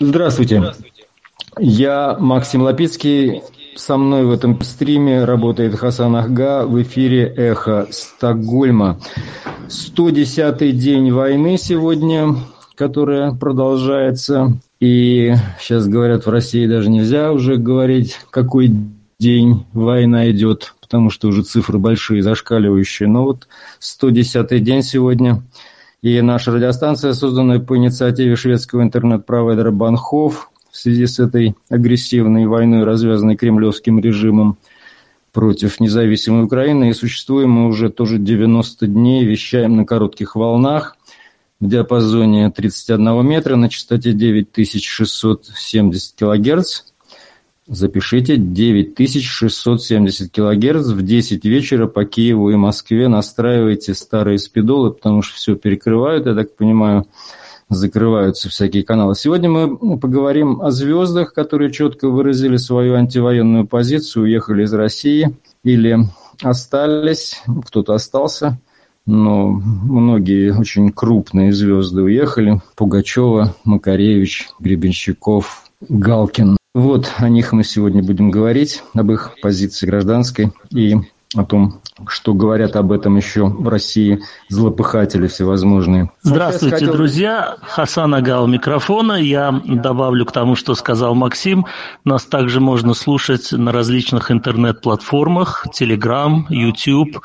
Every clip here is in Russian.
Здравствуйте. Я Максим Лапицкий. Со мной в этом стриме работает Хасан Ахга в эфире «Эхо Стокгольма». 110-й день войны сегодня, которая продолжается. И сейчас говорят, в России даже нельзя уже говорить, какой день война идет, потому что уже цифры большие, зашкаливающие. Но вот 110-й день сегодня. И наша радиостанция, созданная по инициативе шведского интернет-провайдера Банхов, в связи с этой агрессивной войной, развязанной кремлевским режимом против независимой Украины. И существуем мы уже тоже 90 дней, вещаем на коротких волнах в диапазоне 31 метра на частоте 9670 килогерц. Запишите 9670 килогерц в 10 вечера по Киеву и Москве. Настраивайте старые спидолы, потому что все перекрывают, я так понимаю закрываются всякие каналы. Сегодня мы поговорим о звездах, которые четко выразили свою антивоенную позицию, уехали из России или остались, кто-то остался, но многие очень крупные звезды уехали. Пугачева, Макаревич, Гребенщиков, Галкин. Вот о них мы сегодня будем говорить, об их позиции гражданской и о том, что говорят об этом еще в России злопыхатели всевозможные. Здравствуйте, хотел... друзья. Хасан Агал микрофона. Я добавлю к тому, что сказал Максим. Нас также можно слушать на различных интернет-платформах, Telegram, YouTube.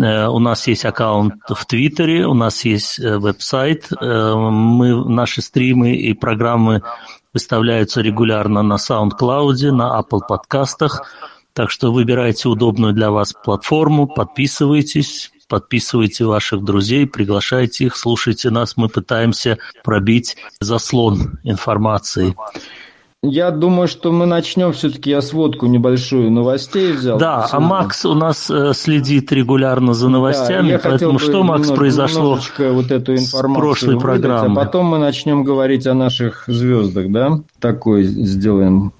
Э, у нас есть аккаунт в Твиттере, у нас есть э, веб-сайт. Э, мы, наши стримы и программы выставляются регулярно на SoundCloud, на Apple подкастах. Так что выбирайте удобную для вас платформу, подписывайтесь, подписывайте ваших друзей, приглашайте их, слушайте нас. Мы пытаемся пробить заслон информации. Я думаю, что мы начнем все-таки, я сводку небольшую новостей взял. Да, а Макс у нас э, следит регулярно за новостями, да, поэтому что, Макс, произошло вот эту информацию с прошлой выдать, а программы? А потом мы начнем говорить о наших звездах, да? Такой сделаем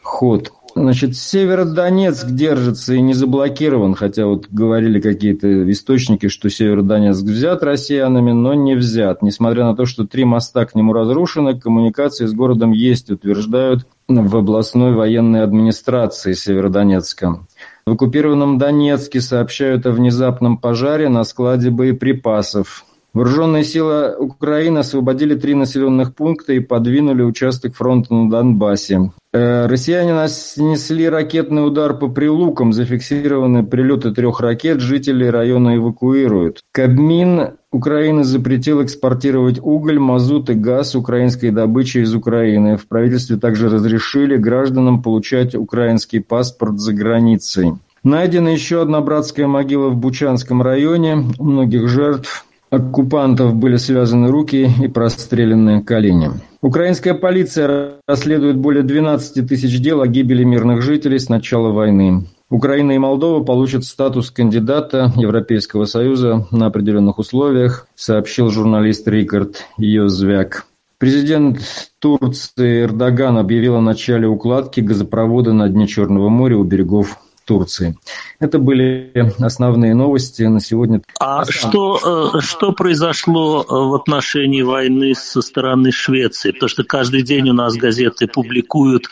ход. Значит, Северодонецк держится и не заблокирован, хотя вот говорили какие-то источники, что Северодонецк взят россиянами, но не взят. Несмотря на то, что три моста к нему разрушены, коммуникации с городом есть, утверждают в областной военной администрации Северодонецка. В оккупированном Донецке сообщают о внезапном пожаре на складе боеприпасов. Вооруженные силы Украины освободили три населенных пункта и подвинули участок фронта на Донбассе. Э, россияне нанесли ракетный удар по прилукам, зафиксированы прилеты трех ракет, жители района эвакуируют. Кабмин Украины запретил экспортировать уголь, мазут и газ украинской добычи из Украины. В правительстве также разрешили гражданам получать украинский паспорт за границей. Найдена еще одна братская могила в Бучанском районе. У многих жертв оккупантов были связаны руки и прострелены колени. Украинская полиция расследует более 12 тысяч дел о гибели мирных жителей с начала войны. Украина и Молдова получат статус кандидата Европейского Союза на определенных условиях, сообщил журналист Рикард Йозвяк. Президент Турции Эрдоган объявил о начале укладки газопровода на дне Черного моря у берегов Турции. Это были основные новости на сегодня. А что, э, что произошло э, в отношении войны со стороны Швеции? Потому что каждый день у нас газеты публикуют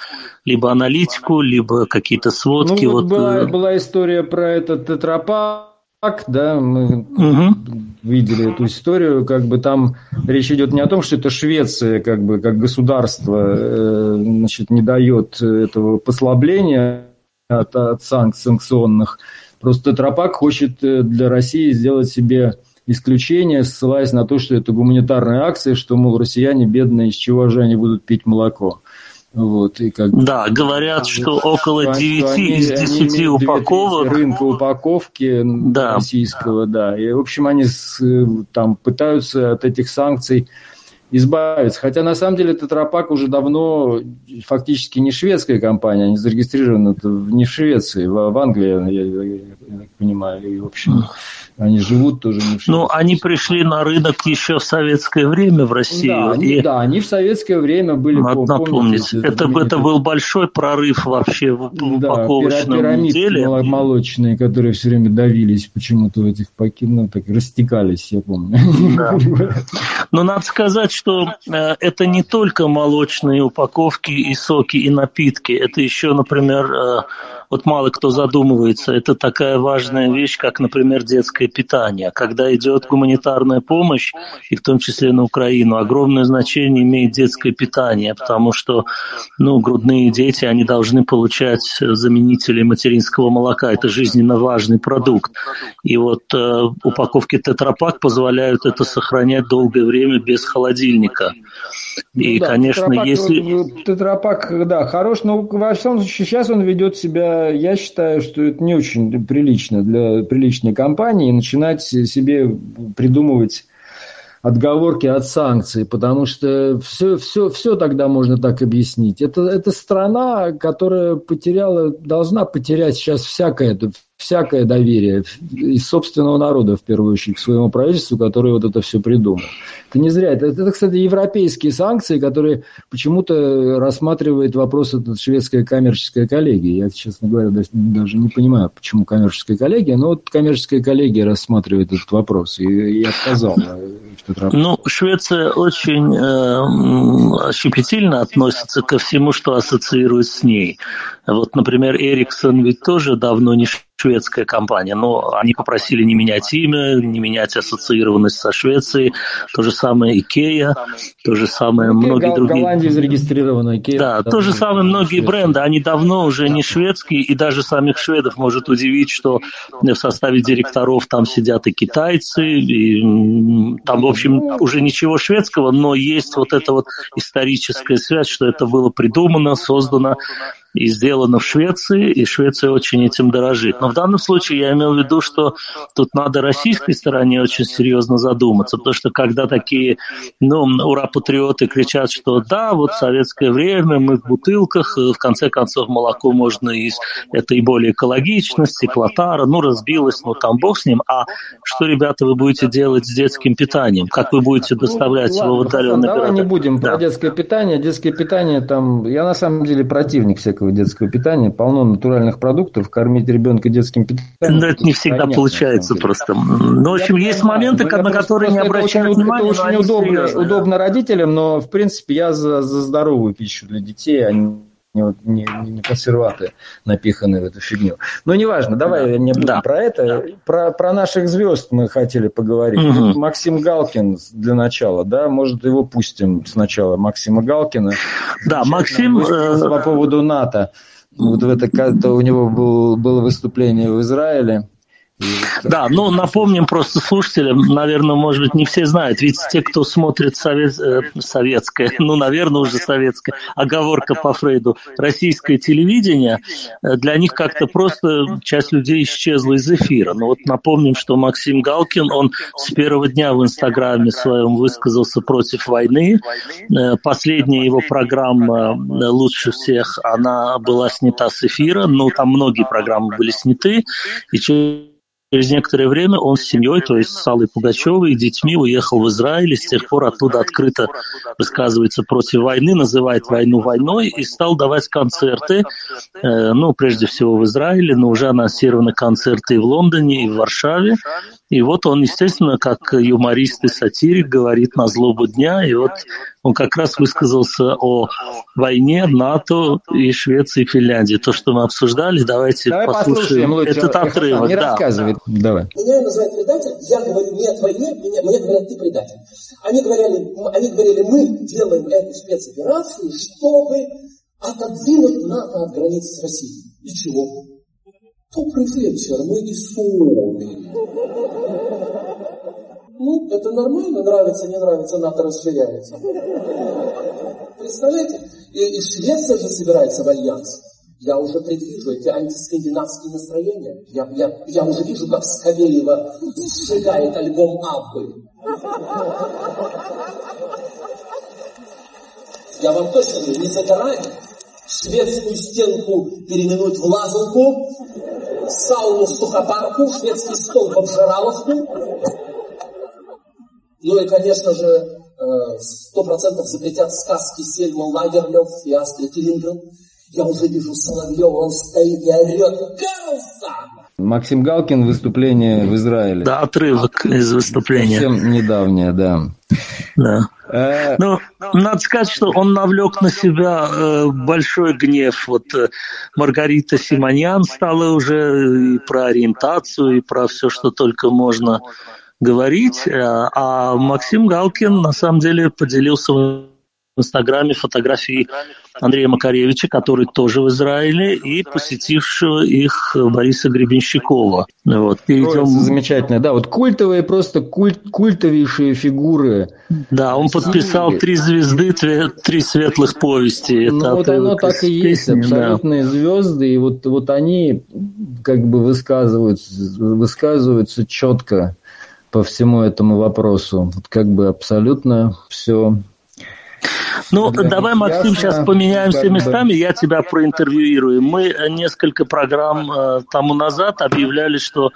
либо аналитику, либо какие-то сводки. Ну, вот, вот была, э, была история про этот тетрапак, да, мы угу. видели эту историю, как бы там речь идет не о том, что это Швеция, как бы как государство, значит, не дает этого послабления от, от санкционных. Просто Тропак хочет э, для России сделать себе исключение, ссылаясь на то, что это гуманитарная акция, что, мол, россияне бедные, из чего же они будут пить молоко. Вот, и как... Да, говорят, что около 9 из 10 упаковок... Рынка упаковки да. российского, да. И, в общем, они с, э, там пытаются от этих санкций избавиться. Хотя на самом деле Тетрапак уже давно фактически не шведская компания, они зарегистрированы не в Швеции, в, Англии, я, я, я так понимаю. И, в общем, они живут тоже не в. Ну, они пришли на рынок еще в советское время в Россию. Да, они, и... да, они в советское время были... Надо напомнить, это, это был большой прорыв вообще в да, упаковочном деле. молочные, которые все время давились почему-то в этих пакетах, ну, так растекались, я помню. Да. Но надо сказать, что э, это не только молочные упаковки и соки и напитки. Это еще, например, э, вот мало кто задумывается, это такая важная вещь, как, например, детское питание. Когда идет гуманитарная помощь, и в том числе на Украину, огромное значение имеет детское питание, потому что ну, грудные дети, они должны получать заменители материнского молока. Это жизненно важный продукт. И вот э, упаковки тетрапак позволяют это сохранять долгое время без холодильника. И, ну, да, конечно, тетрапак, если... Тетрапак, да, хорош, но во всем случае сейчас он ведет себя, я считаю, что это не очень прилично для приличной компании начинать себе придумывать отговорки от санкций, потому что все, все, все тогда можно так объяснить. Это, это страна, которая потеряла, должна потерять сейчас всякое, всякое доверие из собственного народа, в первую очередь, к своему правительству, которое вот это все придумал. Это не зря. Это, это кстати, европейские санкции, которые почему-то рассматривает вопрос эта шведская коммерческая коллегия. Я, честно говоря, даже не понимаю, почему коммерческая коллегия, но вот коммерческая коллегия рассматривает этот вопрос и, и отказал Ну, Швеция очень э, щепетильно относится ко всему, что ассоциирует с ней. Вот, например, Ericsson ведь тоже давно не шведская компания, но они попросили не менять имя, не менять ассоциированность со Швецией. То же самое Икея, то же самое Икея, многие Гол- другие. Голландии зарегистрирована Икея. Да, то же самое многие бренды, они давно уже не шведские, и даже самих шведов может удивить, что в составе директоров там сидят и китайцы, и там, в общем, уже ничего шведского, но есть вот эта вот историческая связь, что это было придумано, создано и сделано в Швеции, и Швеция очень этим дорожит. Но в данном случае я имел в виду, что тут надо российской стороне очень серьезно задуматься, потому что когда такие, ну, ура-патриоты кричат, что да, вот в советское время мы в бутылках, в конце концов молоко можно из, это и более экологично, стеклотара, ну, разбилось, ну, там бог с ним, а что, ребята, вы будете делать с детским питанием? Как вы будете доставлять ну, его в отдаленные Давай не будем да. про детское питание. Детское питание там, я на самом деле противник всякого всякого детского питания, полно натуральных продуктов, кормить ребенка детским питанием. Но это не всегда понятно, получается просто. Ну, в общем, есть моменты, на которые не обращают внимания. Это очень удобно, удобно родителям, но, в принципе, я за, за здоровую пищу для детей, а не не, не, не консерваты напиханы в эту фигню. Но неважно, давай да. не будем да. про это. Про, про наших звезд мы хотели поговорить. Угу. Максим Галкин для начала, да, может его пустим сначала, Максима Галкина. Да, Максим... Э, по поводу НАТО. Вот в это, у него был, было выступление в Израиле. Да, ну напомним просто слушателям, наверное, может быть, не все знают, ведь те, кто смотрит совет, э, советское, ну, наверное, уже советское, оговорка по Фрейду, российское телевидение, э, для них как-то просто часть людей исчезла из эфира. Но вот напомним, что Максим Галкин, он с первого дня в Инстаграме своем высказался против войны. Э, последняя его программа «Лучше всех», она была снята с эфира, но там многие программы были сняты, и через Через некоторое время он с семьей, то есть с Аллой Пугачевой и детьми уехал в Израиль, и с тех пор оттуда открыто высказывается против войны, называет войну войной и стал давать концерты, э, ну, прежде всего в Израиле, но уже анонсированы концерты и в Лондоне, и в Варшаве. И вот он, естественно, как юморист и сатирик, говорит на злобу дня, и вот он как раз высказался о войне НАТО и Швеции и Финляндии. То, что мы обсуждали, давайте Давай послушаем лучше. этот отрывок. Не да. рассказывай. Давай. Меня называют предатель, я говорю не от войне, мне, мне говорят, ты предатель. Они говорили, они говорили, мы делаем эту спецоперацию, чтобы отодвинуть НАТО от границы с Россией. И чего? Добрый вечер, мы из Суоми. Ну, это нормально, нравится, не нравится, НАТО расширяется. Представляете? И, и Швеция же собирается в альянс. Я уже предвижу эти антискандинавские настроения. Я, я, я уже вижу, как Скобеева сжигает альбом Аббы. Я вам точно говорю, не загорает шведскую стенку переименовать в лазалку, сауну сухопарку, шведский стол в обжираловку, ну и, конечно же, э, сто процентов запретят сказки Сельма Лагерлев и Астрид Лингрен. Я уже вижу Соловьева, он стоит и орет «Карлсон!» Максим Галкин, выступление в Израиле. Да, отрывок из выступления. Совсем недавнее, да. Да. Э, ну, надо сказать, что он навлек на себя э, большой гнев. Вот Маргарита Симоньян стала уже и про ориентацию, и про все, что только можно говорить. А Максим Галкин на самом деле поделился в Инстаграме фотографии Андрея Макаревича, который тоже в Израиле, и посетившего их Бориса Гребенщикова. Вот, перейдем... Замечательно, да, вот культовые, просто культ, культовейшие фигуры. Да, он подписал три звезды, три светлых повести. Ну, Это вот оно так и есть, песни, абсолютные да. звезды, и вот, вот они как бы высказываются, высказываются четко по всему этому вопросу. Вот как бы абсолютно все ну, да, давай, Максим, ясно, сейчас поменяемся местами, я тебя проинтервьюирую. Мы несколько программ э, тому назад объявляли, что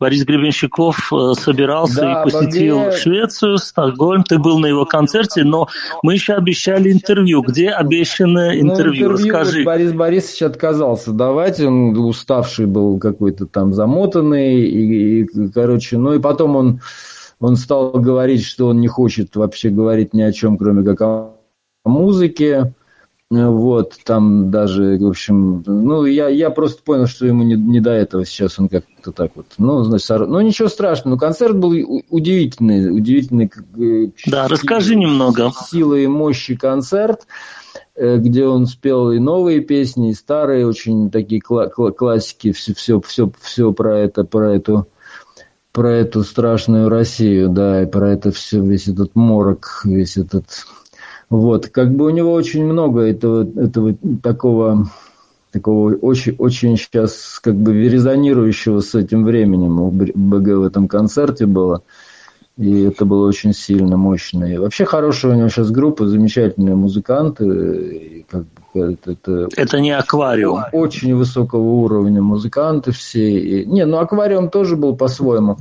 Борис Гребенщиков э, собирался да, и посетил Богдея... Швецию, Стокгольм. Ты был на его концерте, но мы еще обещали интервью. Где обещанное интервью? Ну, интервью Расскажи. Борис Борисович отказался давать. Он уставший был какой-то там замотанный. И, и, короче, ну и потом он, он стал говорить, что он не хочет вообще говорить ни о чем, кроме как о музыке. Вот, там даже, в общем, ну, я, я просто понял, что ему не, не до этого сейчас он как-то так вот. Ну, значит, ну, ничего страшного. Но концерт был удивительный, удивительный. Да, расскажи немного. Сила и мощи концерт, э, где он спел и новые песни, и старые, очень такие кла- кла- классики, все, все, все, все про это, про эту про эту страшную Россию, да, и про это все, весь этот морок, весь этот вот, как бы у него очень много этого, этого такого, такого очень, очень сейчас как бы резонирующего с этим временем у БГ в этом концерте было. И это было очень сильно, мощно. И вообще хорошая у него сейчас группа, замечательные музыканты. И как бы это, это, это не аквариум. Очень высокого уровня музыканты все. И, не, ну аквариум тоже был по-своему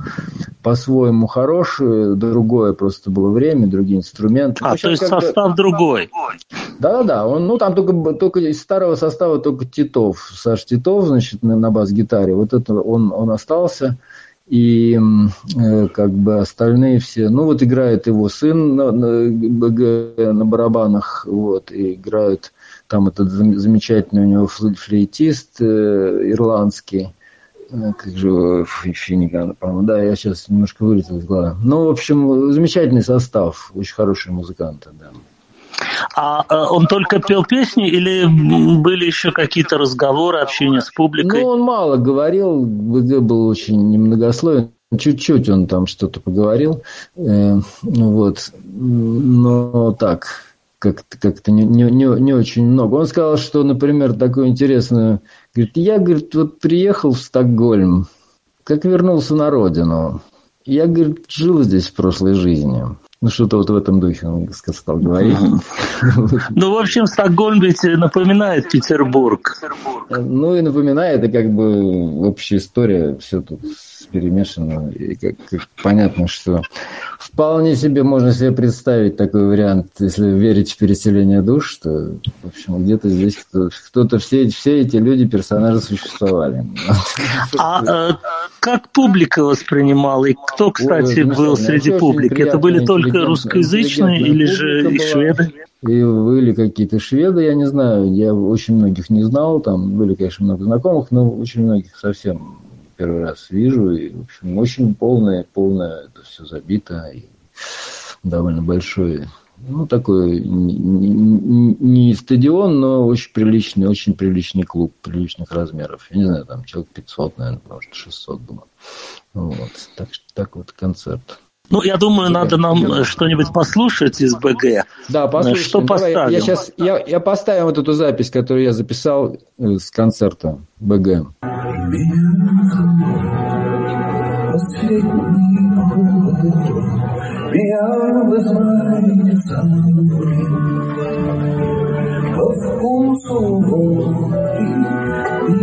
по-своему хороший, другое просто было время, другие инструменты. А, ну, то есть состав другой. Да-да-да, он, ну там только, только из старого состава только Титов, Саш Титов, значит, на, на бас-гитаре, вот это он, он остался, и э, как бы остальные все, ну вот играет его сын на, на на барабанах, вот, и играют там этот замечательный у него флейтист э, ирландский, Э, как же Финниган, по-моему, да, я сейчас немножко вылетел из головы. Ну, в общем, замечательный состав, очень хорошие музыканты, да. А э, он только пел песни или были еще какие-то разговоры, общение с публикой? Ну, он мало говорил, был очень немногословен. Чуть-чуть он там что-то поговорил. Э, ну вот. Но так, как-то как не, не, не, не очень много. Он сказал, что, например, такую интересную... Говорит, я, говорит, вот приехал в Стокгольм, как вернулся на родину. Я, говорит, жил здесь в прошлой жизни. Ну, что-то вот в этом духе он стал говорить. Ну, в общем, Стокгольм ведь напоминает Петербург. Ну, и напоминает, и как бы общая история, все тут перемешано. И как, как понятно, что вполне себе можно себе представить такой вариант, если верить в переселение душ, что, в общем, где-то здесь кто-то, кто все, все эти люди, персонажи существовали. А э, как публика воспринимала? И кто, кстати, Ой, был среди публики? Это были только русскоязычные или же и шведы? И были какие-то шведы, я не знаю, я очень многих не знал, там были, конечно, много знакомых, но очень многих совсем первый раз вижу. И, в общем, очень полное, полное это все забито. И довольно большой, ну, такой не, не, не стадион, но очень приличный, очень приличный клуб приличных размеров. Я не знаю, там человек 500, наверное, может, 600 было. Вот. Так, так вот концерт. Ну, я думаю, надо нам что-нибудь послушать из БГ. Да, послушаем. Что поставим? Давай, я, сейчас, я, я поставим вот эту запись, которую я записал э, с концерта БГ. По вкусу водки и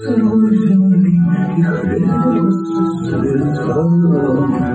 сырой земли, и хлеба цвета. Твоем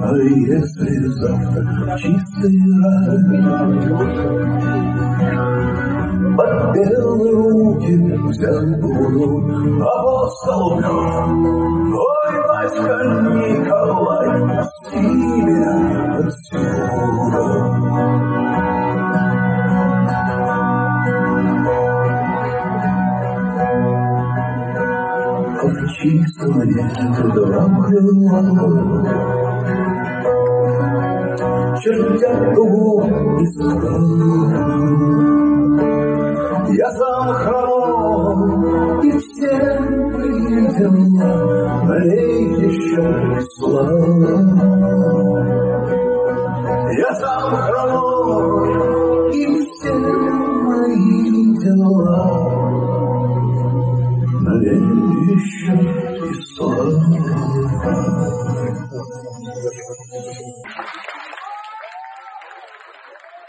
А если завтра чистый рай под белые руки взял буду апостол Ой, батька Николай, Чертят дугу из Я сам хромал, и все видя меня, налей еще слава.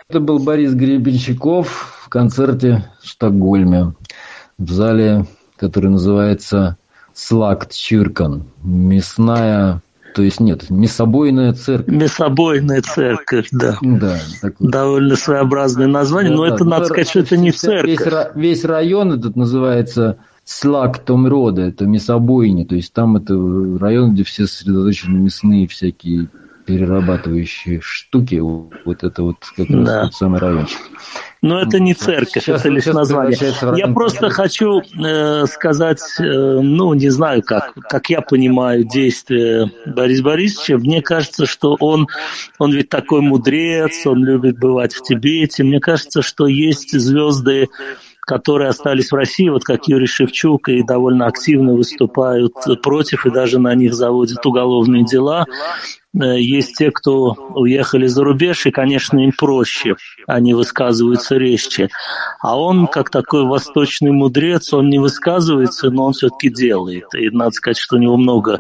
Это был Борис Гребенщиков в концерте в Стокгольме в зале, который называется Слакт Чиркан. Мясная то есть нет, мясобойная церковь. Мясобойная церковь, да. Да. Такой. Довольно своеобразное название, да, но да, это, надо сказать, что это не церковь. Весь, весь район этот называется Слак Том Рода, это мясобойня, то есть там это район, где все сосредоточены мясные всякие перерабатывающие штуки, вот это вот как раз да. тот самый райончик. Но это не церковь, сейчас, это лишь название. Я просто хочу э, сказать, э, ну, не знаю, как, как я понимаю действия Бориса Борисовича. Мне кажется, что он, он ведь такой мудрец, он любит бывать в Тибете. Мне кажется, что есть звезды которые остались в России, вот как Юрий Шевчук, и довольно активно выступают против, и даже на них заводят уголовные дела. Э, есть те, кто уехали за рубеж, и, конечно, им проще, они высказываются резче. А он, как такой восточный мудрец, он не высказывается, но он все-таки делает. И надо сказать, что у него много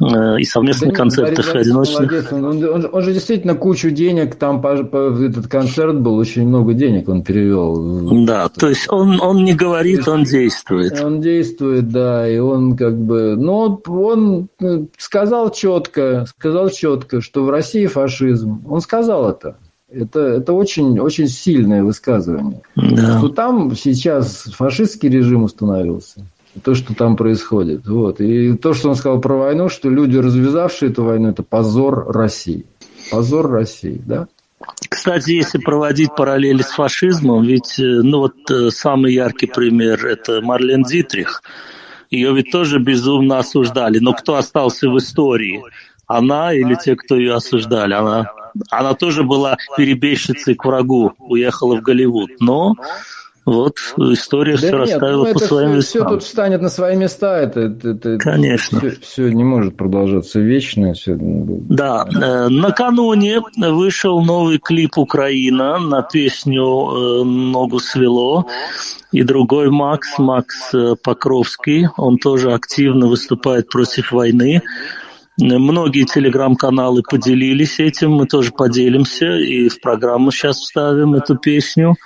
э, и совместных да концертов, и одиночных. Он, он, он же действительно кучу денег, там по, по, этот концерт был, очень много денег он перевел. Да, то есть он, он не говорит, он действует. Он действует, да, и он как бы, ну, он э, сказал четко, сказал сказал четко, что в России фашизм. Он сказал это. Это, это очень, очень сильное высказывание. Да. Что там сейчас фашистский режим установился. То, что там происходит. Вот. И то, что он сказал про войну, что люди, развязавшие эту войну, это позор России. Позор России, да? Кстати, если проводить параллели с фашизмом, ведь э, ну вот э, самый яркий пример – это Марлен Дитрих. Ее ведь тоже безумно осуждали. Но кто остался в истории? Она или те, кто ее осуждали, она, она тоже была перебежчицей к врагу, уехала в Голливуд. Но вот история да все нет, расставила ну, по своим все, местам. Все тут встанет на свои места. Это, это, это Конечно. Все, все не может продолжаться вечно. Все... Да. Э, накануне вышел новый клип «Украина» на песню э, «Ногу свело». И другой Макс, Макс э, Покровский, он тоже активно выступает против войны. Многие телеграм-каналы поделились этим, мы тоже поделимся и в программу сейчас вставим эту песню.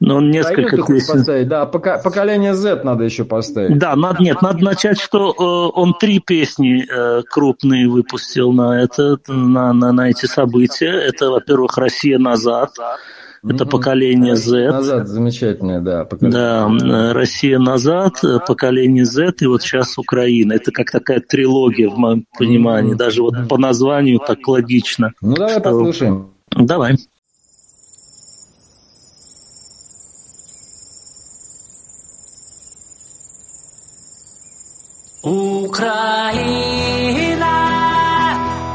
Но он несколько Проект песен... поставить, да, поколение Z надо еще поставить. Да, надо, нет, надо начать, что э, он три песни э, крупные выпустил на это, на, на, на эти события. Это, во-первых, «Россия назад», это поколение Z. Назад, замечательное, да. Поколение. Да, Россия назад, поколение Z, и вот сейчас Украина. Это как такая трилогия в моем понимании. Даже вот по названию так логично. Ну, давай что... послушаем. Давай. Украина,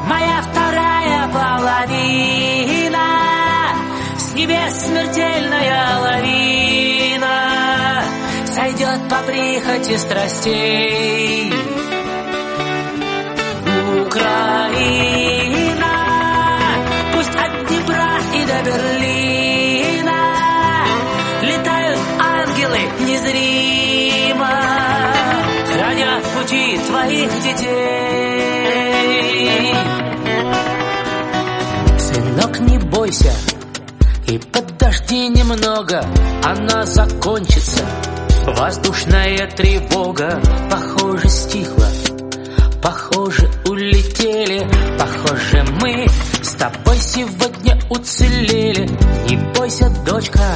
моя вторая половина, небес смертельная лавина Сойдет по прихоти страстей. Украина Пусть от Днепра и до Берлина Летают ангелы незримо Хранят пути твоих детей. Сынок, не бойся, и подожди немного, она закончится. Воздушная тревога, похоже, стихла. Похоже, улетели, похоже, мы с тобой сегодня уцелели. Не бойся, дочка,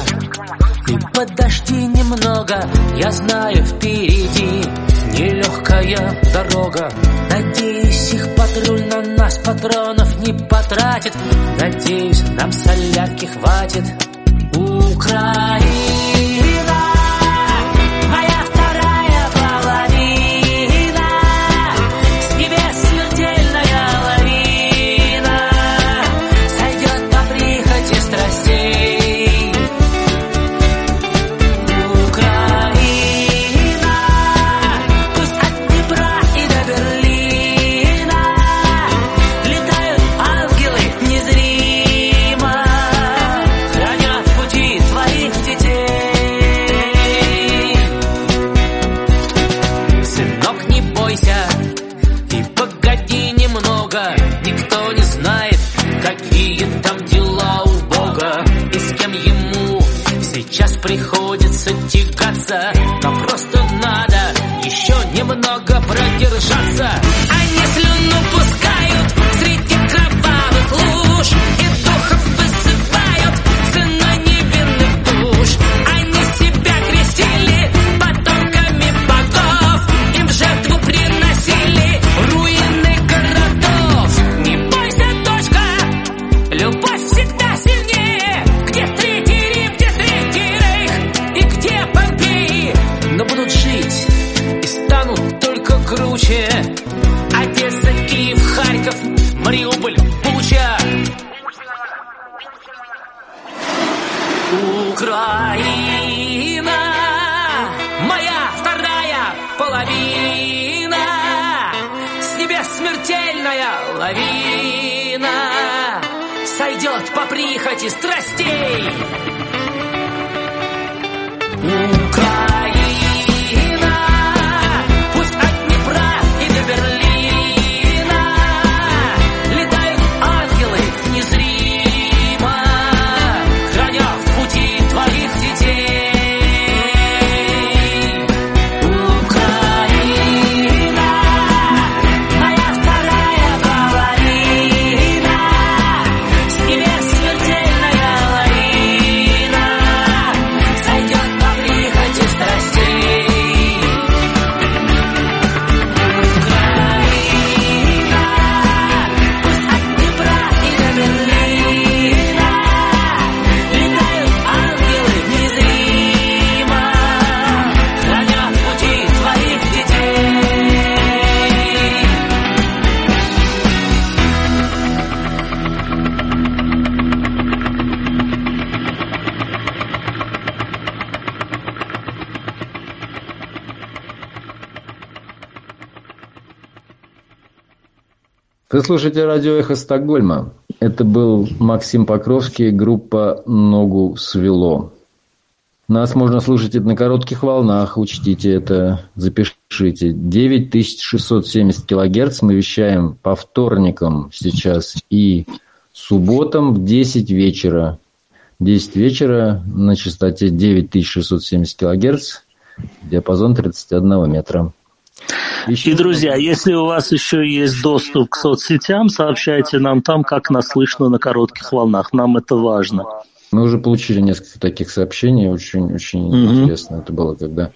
ты подожди немного, я знаю впереди нелегкая дорога. Надеюсь, их патруль на нас патронов не потратит. Надеюсь, нам солярки хватит. Украина. Украина, моя вторая половина, с небес смертельная лавина. Сойдет по прихоти страстей. Украина, Вы слушаете радио «Эхо Стокгольма». Это был Максим Покровский, группа «Ногу свело». Нас можно слушать на коротких волнах, учтите это, запишите. 9670 килогерц мы вещаем по вторникам сейчас и субботам в 10 вечера. 10 вечера на частоте 9670 килогерц, диапазон 31 метра. И, друзья, если у вас еще есть доступ к соцсетям, сообщайте нам там, как нас слышно на коротких волнах. Нам это важно. Мы уже получили несколько таких сообщений, очень, очень Мгм. интересно это было, когда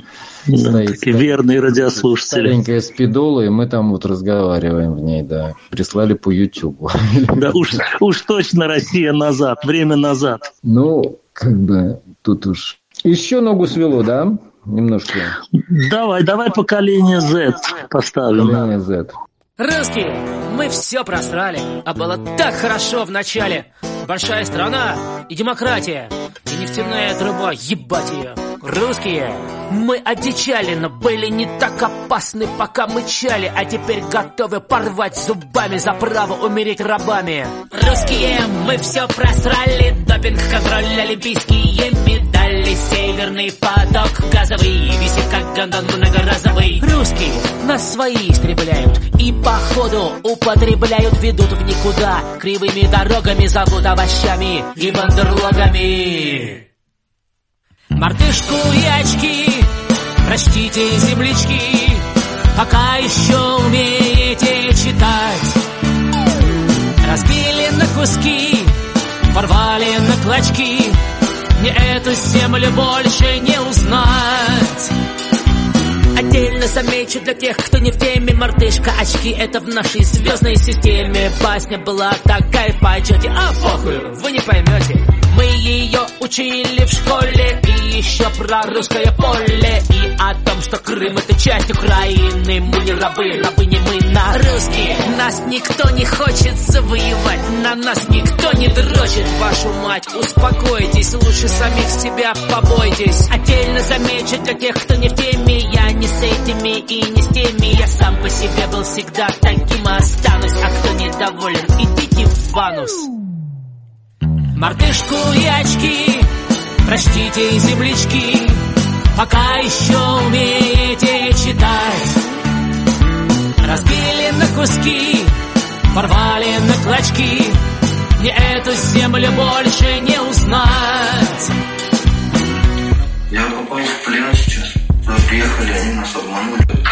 Да, стоит такие верные радиослушатели. старенькая спидола, и мы там вот разговариваем в ней, да. Прислали по Ютубу. Да уж, уж точно Россия назад, время назад. Ну, как бы тут уж... Еще ногу свело, да? Немножко. Давай, давай поколение Z поставим. Поколение Z. Русские, мы все просрали, а было так хорошо в начале. Большая страна и демократия, и нефтяная труба, ебать ее. Русские, мы одичали, но были не так опасны, пока мычали, а теперь готовы порвать зубами за право умереть рабами. Русские, мы все просрали, допинг, контроль, олимпийские медали, северный поток газовый, висит как гондон многоразовый. Русские, нас свои истребляют, и походу употребляют, ведут в никуда, кривыми дорогами зовут овощами и бандерлогами. Мартышку и очки, прочтите землячки, пока еще умеете читать. Разбили на куски, порвали на клочки, мне эту землю больше не узнать. Отдельно замечу для тех, кто не в теме Мартышка, очки это в нашей звездной системе Басня была такая по а похуй, вы не поймете Мы ее учили в школе И еще про русское поле И о том, что Крым это часть Украины. Мы не рабы, рабы не мы на русские. Нас никто не хочет завоевать На нас никто не дрочит, вашу мать Успокойтесь, лучше самих себя побойтесь. Отдельно замечу для тех, кто не в теме. Я не с этими и не с теми. Я сам по себе был всегда таким и останусь. А кто недоволен, идите в анус Мартышку и очки, прочтите землячки Пока еще умеете читать Разбили на куски, порвали на клочки Мне эту землю больше не узнать Я попал в плен сейчас. Мы приехали, они нас обманули.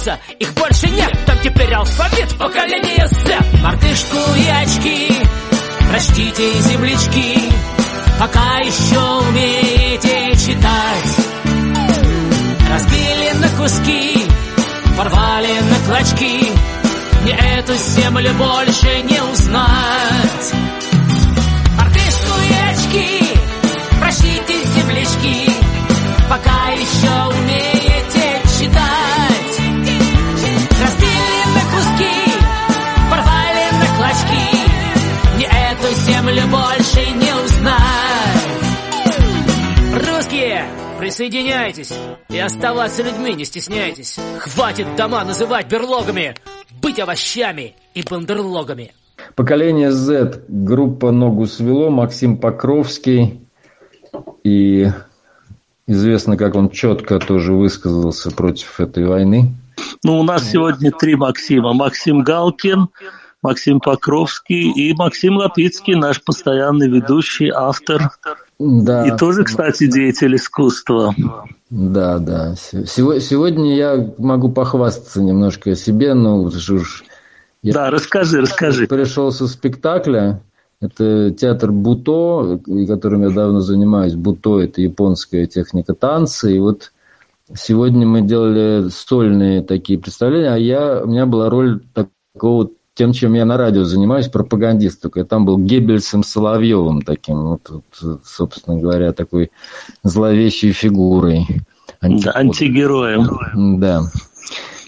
Метаться Их больше нет, там теперь алфавит поколения Z Мартышку и очки Прочтите землячки Пока еще умеете читать. Разбили на куски порвали на клочки. Мне эту землю больше не узнать. Мартышку и очки, прочтите землячки Пока еще умеете присоединяйтесь и оставаться людьми не стесняйтесь. Хватит дома называть берлогами, быть овощами и бандерлогами. Поколение Z, группа «Ногу свело», Максим Покровский. И известно, как он четко тоже высказался против этой войны. Ну, у нас сегодня три Максима. Максим Галкин, Максим Покровский и Максим Лапицкий, наш постоянный ведущий, автор Да, и тоже, кстати, деятель искусства. да, да. Сего- Сегодня я могу похвастаться немножко о себе, но уж я Да, расскажи, расскажи. пришел со спектакля. Это театр Буто, которым я давно занимаюсь. Буто – это японская техника танца. И вот сегодня мы делали сольные такие представления, а я, у меня была роль такого тем, чем я на радио занимаюсь, пропагандист. Я там был Геббельсом Соловьевым таким, вот, вот, собственно говоря, такой зловещей фигурой. Да, антигероем. Да.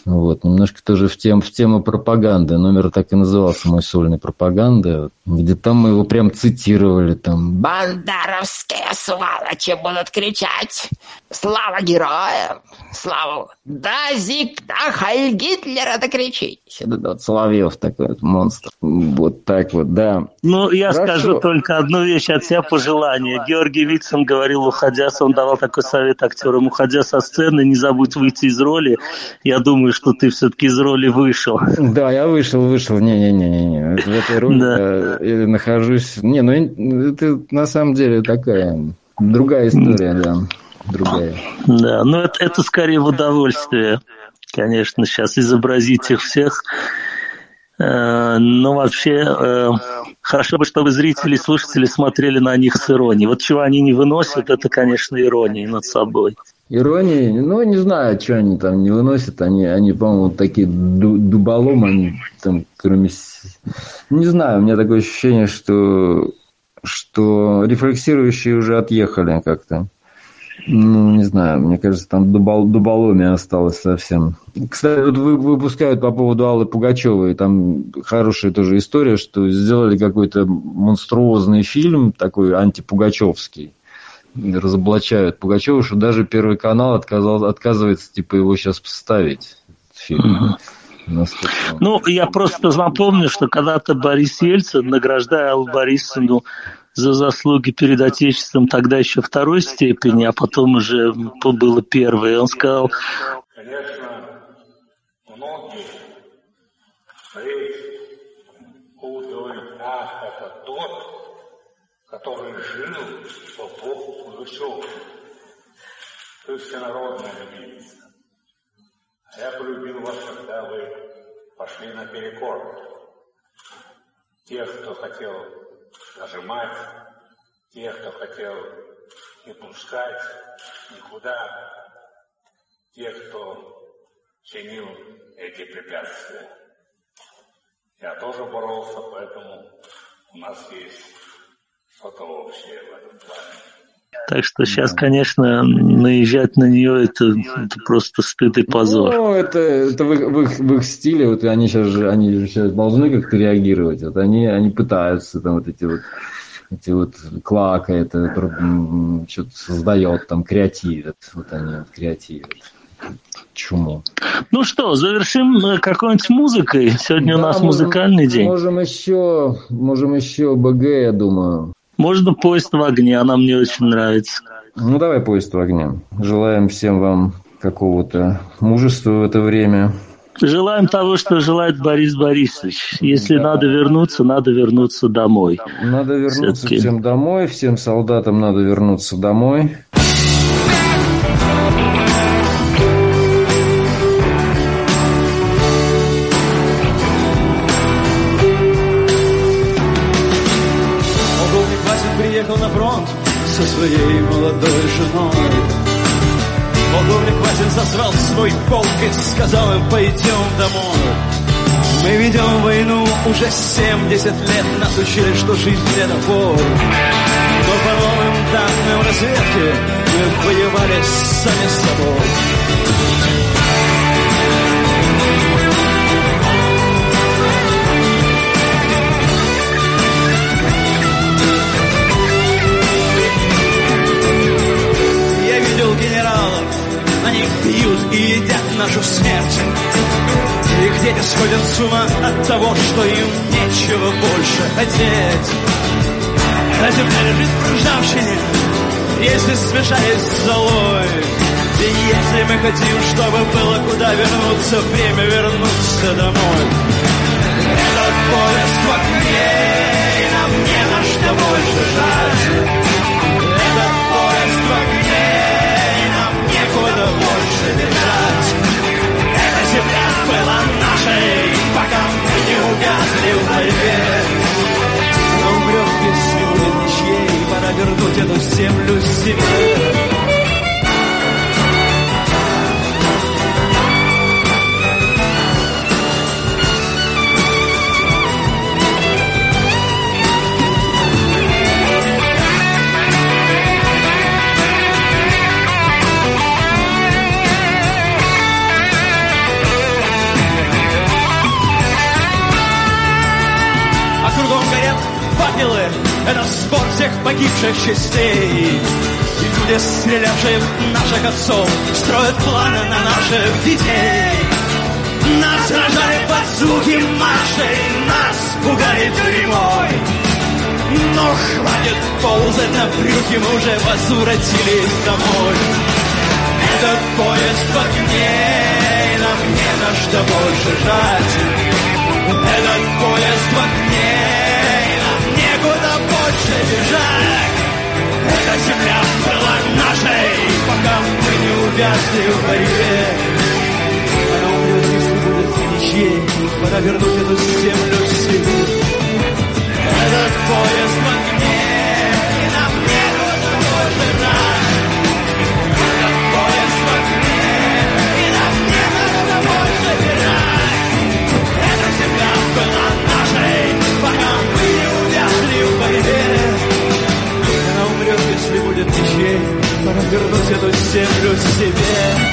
Вот, немножко тоже в, тем, в тему пропаганды. Номер так и назывался «Мой сольный пропаганда», где там мы его прям цитировали. Там, Бандеровские сволочи будут кричать «Слава героям! Славу! Да, Зик, да, Хайль Гитлера, да кричите!» вот, Соловьев такой вот монстр. Вот так вот, да. Ну, я Хорошо. скажу только одну вещь от себя пожелание. Георгий Вицин говорил, уходя, он давал такой совет актерам, уходя со сцены, не забудь выйти из роли. Я думаю, что ты все-таки из роли вышел. Да, я вышел, вышел. Не-не-не-не. В этой роли Да. Я нахожусь... Не, ну это на самом деле такая другая история, да. Другая. Да, но это, это скорее в удовольствие, конечно, сейчас изобразить их всех. Э, Но вообще э, хорошо бы, чтобы зрители и слушатели смотрели на них с иронией. Вот чего они не выносят, это, конечно, ирония над собой. Иронии, ну, не знаю, что они там не выносят. Они, они по-моему, такие дуболом, они там, кроме... Не знаю, у меня такое ощущение, что, что рефлексирующие уже отъехали как-то. Ну, не знаю, мне кажется, там дубол, дуболомия осталось совсем. Кстати, вот вы, выпускают по поводу Аллы Пугачевой, там хорошая тоже история, что сделали какой-то монструозный фильм, такой антипугачевский разоблачают Пугачева, что даже Первый канал отказал, отказывается типа его сейчас поставить. Фильм. Ну, я просто напомню, что когда-то Борис Ельцин, награждая Аллу Борисовну за заслуги перед Отечеством тогда еще второй степени, а потом уже было первое, он сказал... Конечно, многие будут говорить, ах, это тот, который жил в эпоху Пугачева. Ты всенародная любимица. А я полюбил вас, когда вы пошли на перекор. Тех, кто хотел нажимать, тех, кто хотел не пускать никуда, тех, кто чинил эти препятствия. Я тоже боролся, поэтому у нас есть что-то общее в этом плане. Так что сейчас, конечно, наезжать на нее это, это просто стыд и позор. Ну, это, это в, их, в, их, в их стиле, вот они сейчас же, они же сейчас должны как-то реагировать. Вот они, они пытаются, там вот эти вот эти вот клака, это что-то создает, там креативит. Вот они вот креативят. Чуму. Ну что, завершим э, какой-нибудь музыкой. Сегодня да, у нас можем, музыкальный день. Можем еще, можем еще БГ, я думаю. Можно поезд в огне, она мне очень нравится. Ну, давай поезд в огне. Желаем всем вам какого-то мужества в это время. Желаем того, что желает Борис Борисович. Если да. надо вернуться, надо вернуться домой. Надо вернуться Все-таки. всем домой, всем солдатам надо вернуться домой. Полковник Васин засрал свой полк и сказал им, пойдем домой. Мы ведем войну уже 70 лет, нас учили, что жизнь это бой. Но по новым данным разведки мы воевали сами с собой. Пьют и едят нашу смерть. Их дети сходят с ума от того, что им нечего больше хотеть. На земле лежит в ржавчине, если смешаясь с золой. И если мы хотим, чтобы было куда вернуться, время вернуться домой. Этот поезд в окне, и нам не на что больше жать. Земля была частей. И люди, стрелявшие в наших отцов, строят планы на наших детей. Нас рожали под звуки маршей, нас пугали тюрьмой. Но хватит ползать на брюхе, мы уже возвратились домой. Этот поезд в огне, нам не на что больше жать. Этот поезд в огне, некуда больше бежать. счастье в борьбе. Она умрет, если будет ничей, пора вернуть эту землю в силу. Этот поезд магнит. Se eu não sempre estiver